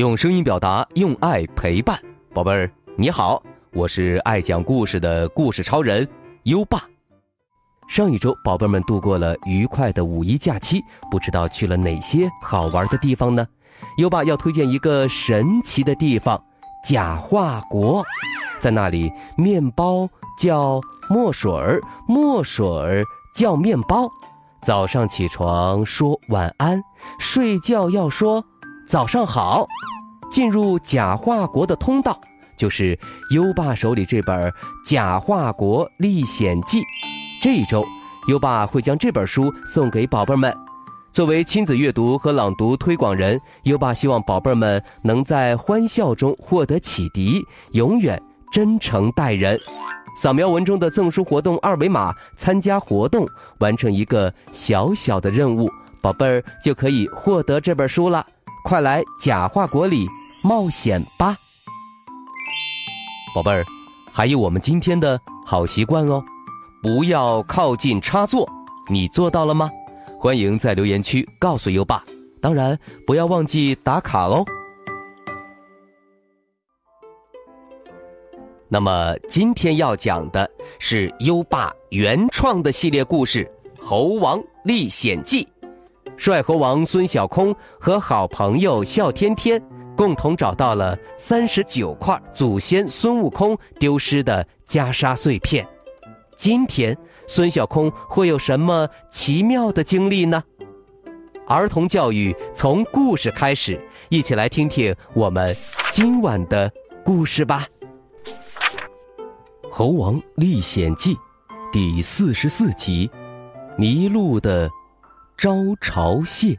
用声音表达，用爱陪伴，宝贝儿你好，我是爱讲故事的故事超人优爸。上一周，宝贝们度过了愉快的五一假期，不知道去了哪些好玩的地方呢？优爸要推荐一个神奇的地方——假化国，在那里，面包叫墨水儿，墨水儿叫面包。早上起床说晚安，睡觉要说。早上好，进入假化国的通道就是优爸手里这本《假化国历险记》。这一周，优爸会将这本书送给宝贝们。作为亲子阅读和朗读推广人，优爸希望宝贝们能在欢笑中获得启迪，永远真诚待人。扫描文中的赠书活动二维码，参加活动，完成一个小小的任务，宝贝儿就可以获得这本书了。快来假话国里冒险吧，宝贝儿！还有我们今天的好习惯哦，不要靠近插座，你做到了吗？欢迎在留言区告诉优爸，当然不要忘记打卡哦。那么今天要讲的是优爸原创的系列故事《猴王历险记》。帅猴王孙小空和好朋友笑天天共同找到了三十九块祖先孙悟空丢失的袈裟碎片。今天孙小空会有什么奇妙的经历呢？儿童教育从故事开始，一起来听听我们今晚的故事吧。《猴王历险记》第四十四集：迷路的。招潮蟹。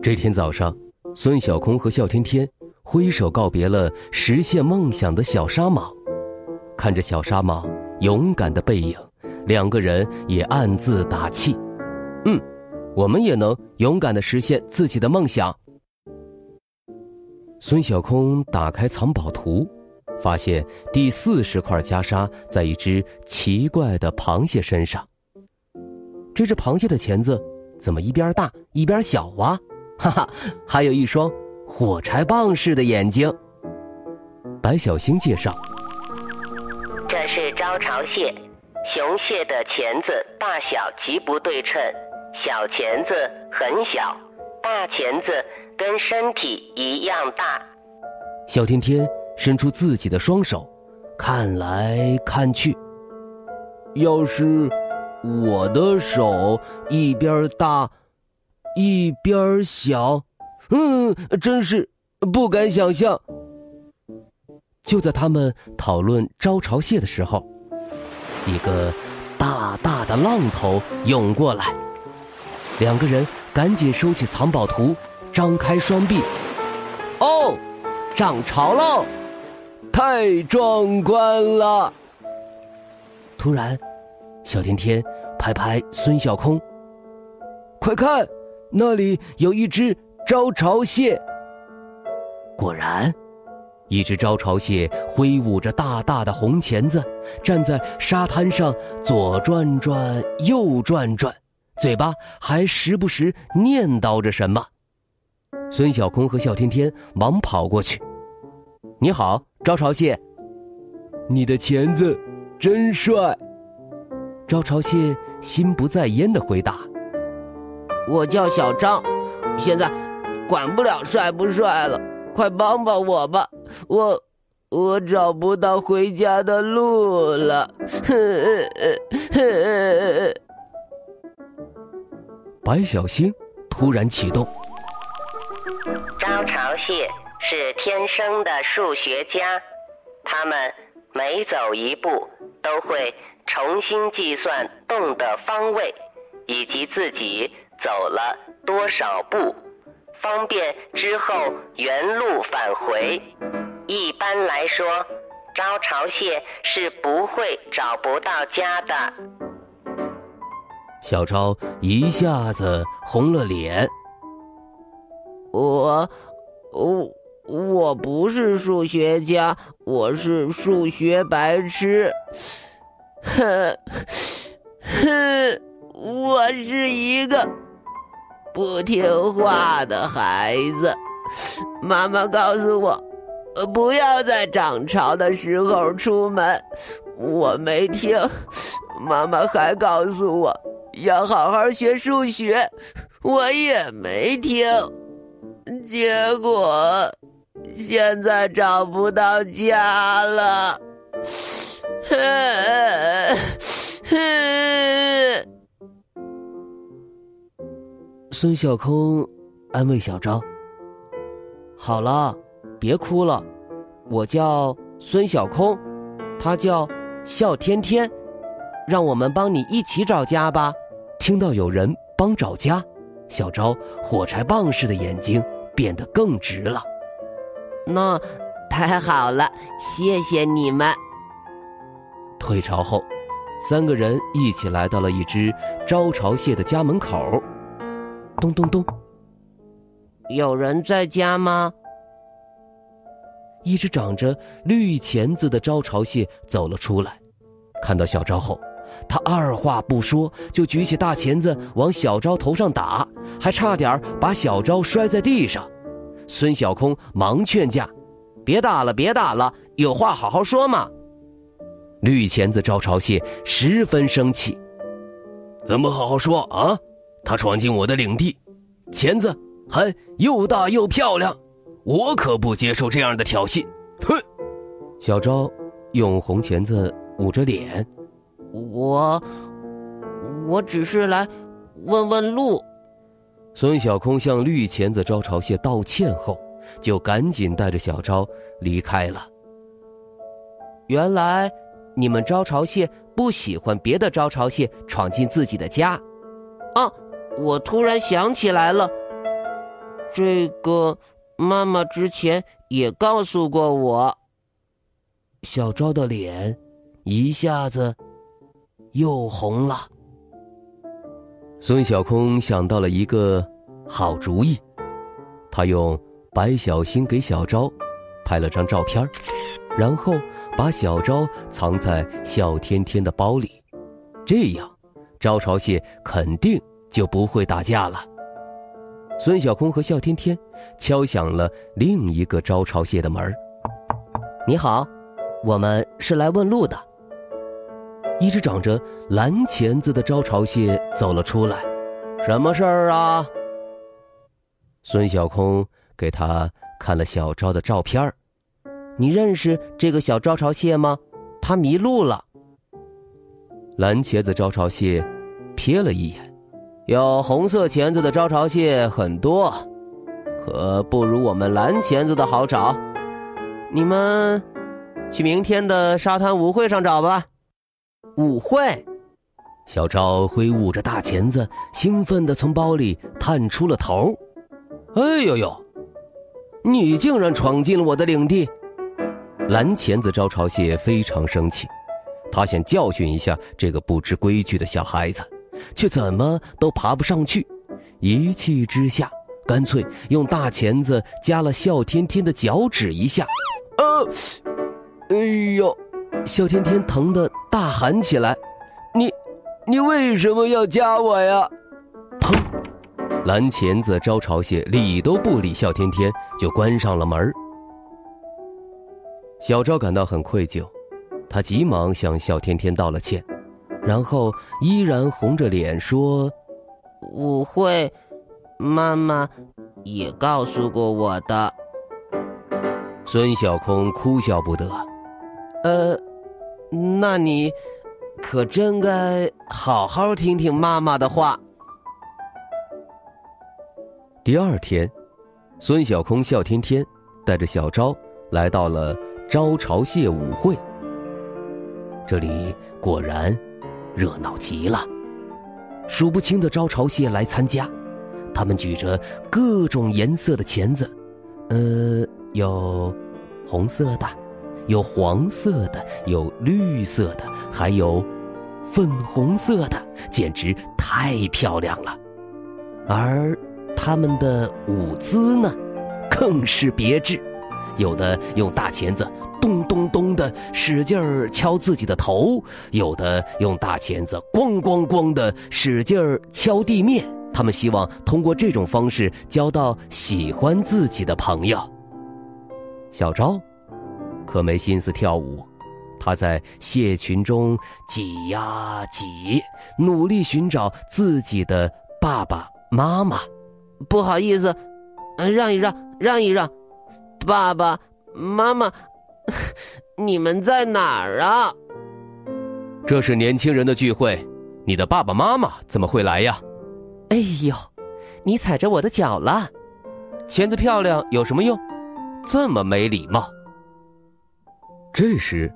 这天早上，孙小空和笑天天挥手告别了实现梦想的小沙蟒，看着小沙蟒勇敢的背影，两个人也暗自打气：“。”我们也能勇敢的实现自己的梦想。孙小空打开藏宝图，发现第四十块袈裟在一只奇怪的螃蟹身上。这只螃蟹的钳子怎么一边大一边小啊？哈哈，还有一双火柴棒似的眼睛。白小星介绍：这是招潮蟹，雄蟹的钳子大小极不对称。小钳子很小，大钳子跟身体一样大。小天天伸出自己的双手，看来看去。要是我的手一边大，一边小，嗯，真是不敢想象。就在他们讨论招潮蟹的时候，几个大大的浪头涌过来。两个人赶紧收起藏宝图，张开双臂。哦，涨潮了，太壮观了！突然，小天天拍拍孙小空：“快看，那里有一只招潮蟹！”果然，一只招潮蟹挥舞着大大的红钳子，站在沙滩上，左转转，右转转。嘴巴还时不时念叨着什么，孙小空和笑天天忙跑过去。你好，招潮蟹，你的钳子真帅。招潮蟹心不在焉的回答：“我叫小张，现在管不了帅不帅了，快帮帮我吧，我我找不到回家的路了。”白小星突然启动。招潮蟹是天生的数学家，他们每走一步都会重新计算洞的方位，以及自己走了多少步，方便之后原路返回。一般来说，招潮蟹是不会找不到家的。小超一下子红了脸。我，我我不是数学家，我是数学白痴。哼哼，我是一个不听话的孩子。妈妈告诉我，不要在涨潮的时候出门，我没听。妈妈还告诉我要好好学数学，我也没听。结果现在找不到家了。孙小空安慰小昭：“好了，别哭了，我叫孙小空，他叫笑天天，让我们帮你一起找家吧。”听到有人帮找家，小昭火柴棒似的眼睛变得更直了。那太好了，谢谢你们。退潮后，三个人一起来到了一只招潮蟹的家门口。咚咚咚，有人在家吗？一只长着绿钳子的招潮蟹走了出来，看到小昭后，他二话不说就举起大钳子往小昭头上打，还差点把小昭摔在地上。孙小空忙劝架：“别打了，别打了，有话好好说嘛。”绿钳子招潮蟹十分生气：“怎么好好说啊？他闯进我的领地，钳子还又大又漂亮，我可不接受这样的挑衅！”哼！小昭用红钳子捂着脸：“我，我只是来问问路。”孙小空向绿钳子招潮蟹道歉后，就赶紧带着小昭离开了。原来。你们招潮蟹不喜欢别的招潮蟹闯进自己的家，啊！我突然想起来了，这个妈妈之前也告诉过我。小昭的脸一下子又红了。孙小空想到了一个好主意，他用白小星给小昭拍了张照片然后把小昭藏在笑天天的包里，这样，招潮蟹肯定就不会打架了。孙小空和笑天天敲响了另一个招潮蟹的门你好，我们是来问路的。”一只长着蓝钳子的招潮蟹走了出来，“什么事儿啊？”孙小空给他看了小昭的照片你认识这个小招潮蟹吗？它迷路了。蓝钳子招潮蟹瞥了一眼，有红色钳子的招潮蟹很多，可不如我们蓝钳子的好找。你们去明天的沙滩舞会上找吧。舞会，小昭挥舞着大钳子，兴奋地从包里探出了头。哎呦呦，你竟然闯进了我的领地！蓝钳子招潮蟹非常生气，他想教训一下这个不知规矩的小孩子，却怎么都爬不上去。一气之下，干脆用大钳子夹了笑天天的脚趾一下。呃！哎呦！笑天天疼得大喊起来：“你，你为什么要夹我呀？”砰！蓝钳子招潮蟹理都不理笑天天，就关上了门小昭感到很愧疚，他急忙向笑天天道了歉，然后依然红着脸说：“舞会，妈妈也告诉过我的。”孙小空哭笑不得：“呃，那你可真该好好听听妈妈的话。”第二天，孙小空、笑天天带着小昭来到了。招潮蟹舞会，这里果然热闹极了。数不清的招潮蟹来参加，他们举着各种颜色的钳子，呃，有红色的，有黄色的，有绿色的，还有粉红色的，简直太漂亮了。而他们的舞姿呢，更是别致。有的用大钳子咚咚咚的使劲儿敲自己的头，有的用大钳子咣咣咣的使劲儿敲地面。他们希望通过这种方式交到喜欢自己的朋友。小昭可没心思跳舞，他在蟹群中挤呀挤，努力寻找自己的爸爸妈妈。不好意思，让一让，让一让，爸爸妈妈，你们在哪儿啊？这是年轻人的聚会，你的爸爸妈妈怎么会来呀？哎呦，你踩着我的脚了！钳子漂亮有什么用？这么没礼貌。这时，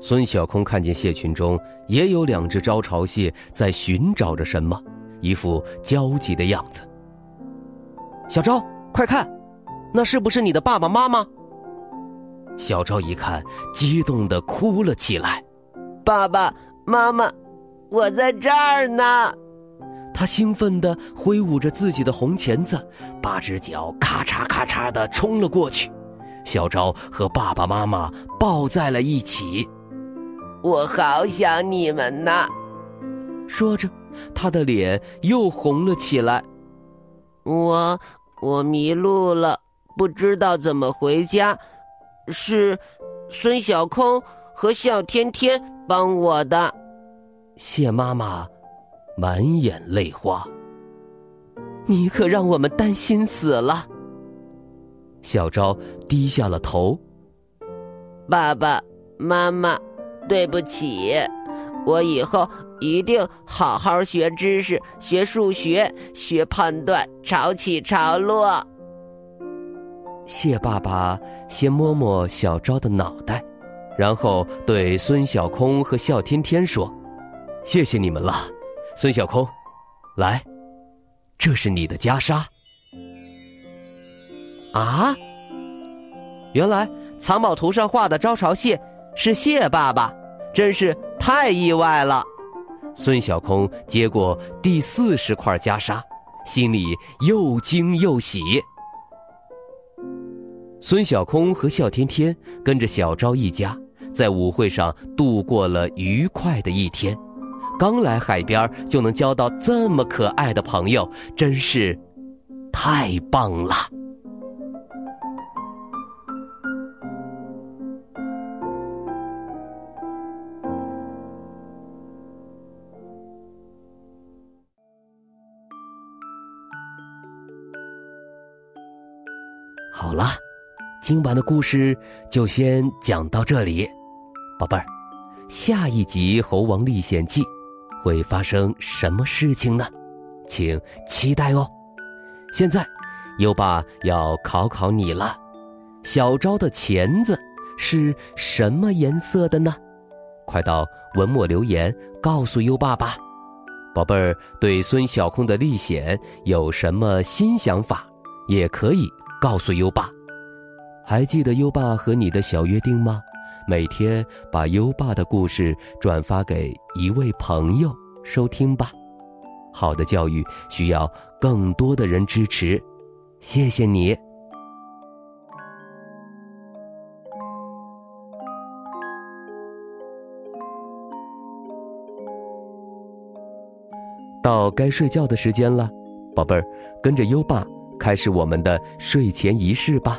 孙小空看见蟹群中也有两只招潮蟹在寻找着什么，一副焦急的样子。小昭，快看，那是不是你的爸爸妈妈？小昭一看，激动的哭了起来。爸爸妈妈，我在这儿呢！他兴奋的挥舞着自己的红钳子，八只脚咔嚓咔嚓的冲了过去。小昭和爸爸妈妈抱在了一起。我好想你们呐！说着，他的脸又红了起来。我。我迷路了，不知道怎么回家，是孙小空和小天天帮我的。谢妈妈满眼泪花，你可让我们担心死了。小昭低下了头。爸爸妈妈，对不起，我以后。一定好好学知识，学数学，学判断，潮起潮落。谢爸爸先摸摸小昭的脑袋，然后对孙小空和笑天天说：“谢谢你们了，孙小空，来，这是你的袈裟。”啊！原来藏宝图上画的招潮蟹是蟹爸爸，真是太意外了。孙小空接过第四十块袈裟，心里又惊又喜。孙小空和笑天天跟着小昭一家在舞会上度过了愉快的一天，刚来海边就能交到这么可爱的朋友，真是太棒了。今晚的故事就先讲到这里，宝贝儿，下一集《猴王历险记》会发生什么事情呢？请期待哦。现在，优爸要考考你了，小昭的钳子是什么颜色的呢？快到文末留言告诉优爸吧。宝贝儿，对孙小空的历险有什么新想法，也可以。告诉优爸，还记得优爸和你的小约定吗？每天把优爸的故事转发给一位朋友收听吧。好的教育需要更多的人支持，谢谢你。到该睡觉的时间了，宝贝儿，跟着优爸。开始我们的睡前仪式吧。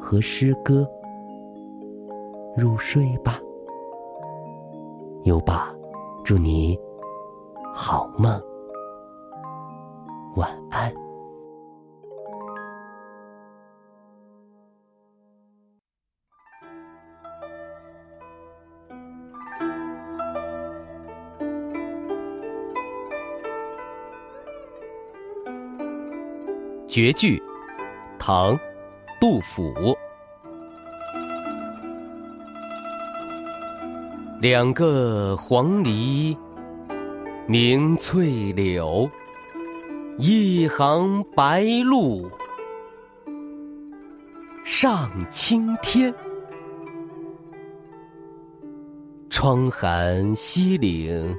和诗歌，入睡吧，优爸，祝你好梦，晚安。绝句，唐，杜甫。两个黄鹂鸣翠柳一行白鹭上青天。窗含西岭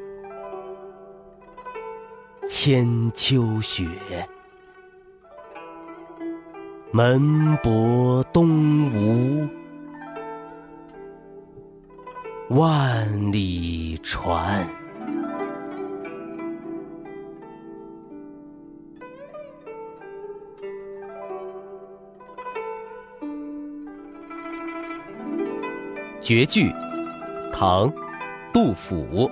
千秋雪。门泊东吴万里船。绝句。唐，杜甫。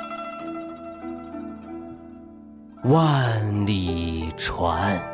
万里船。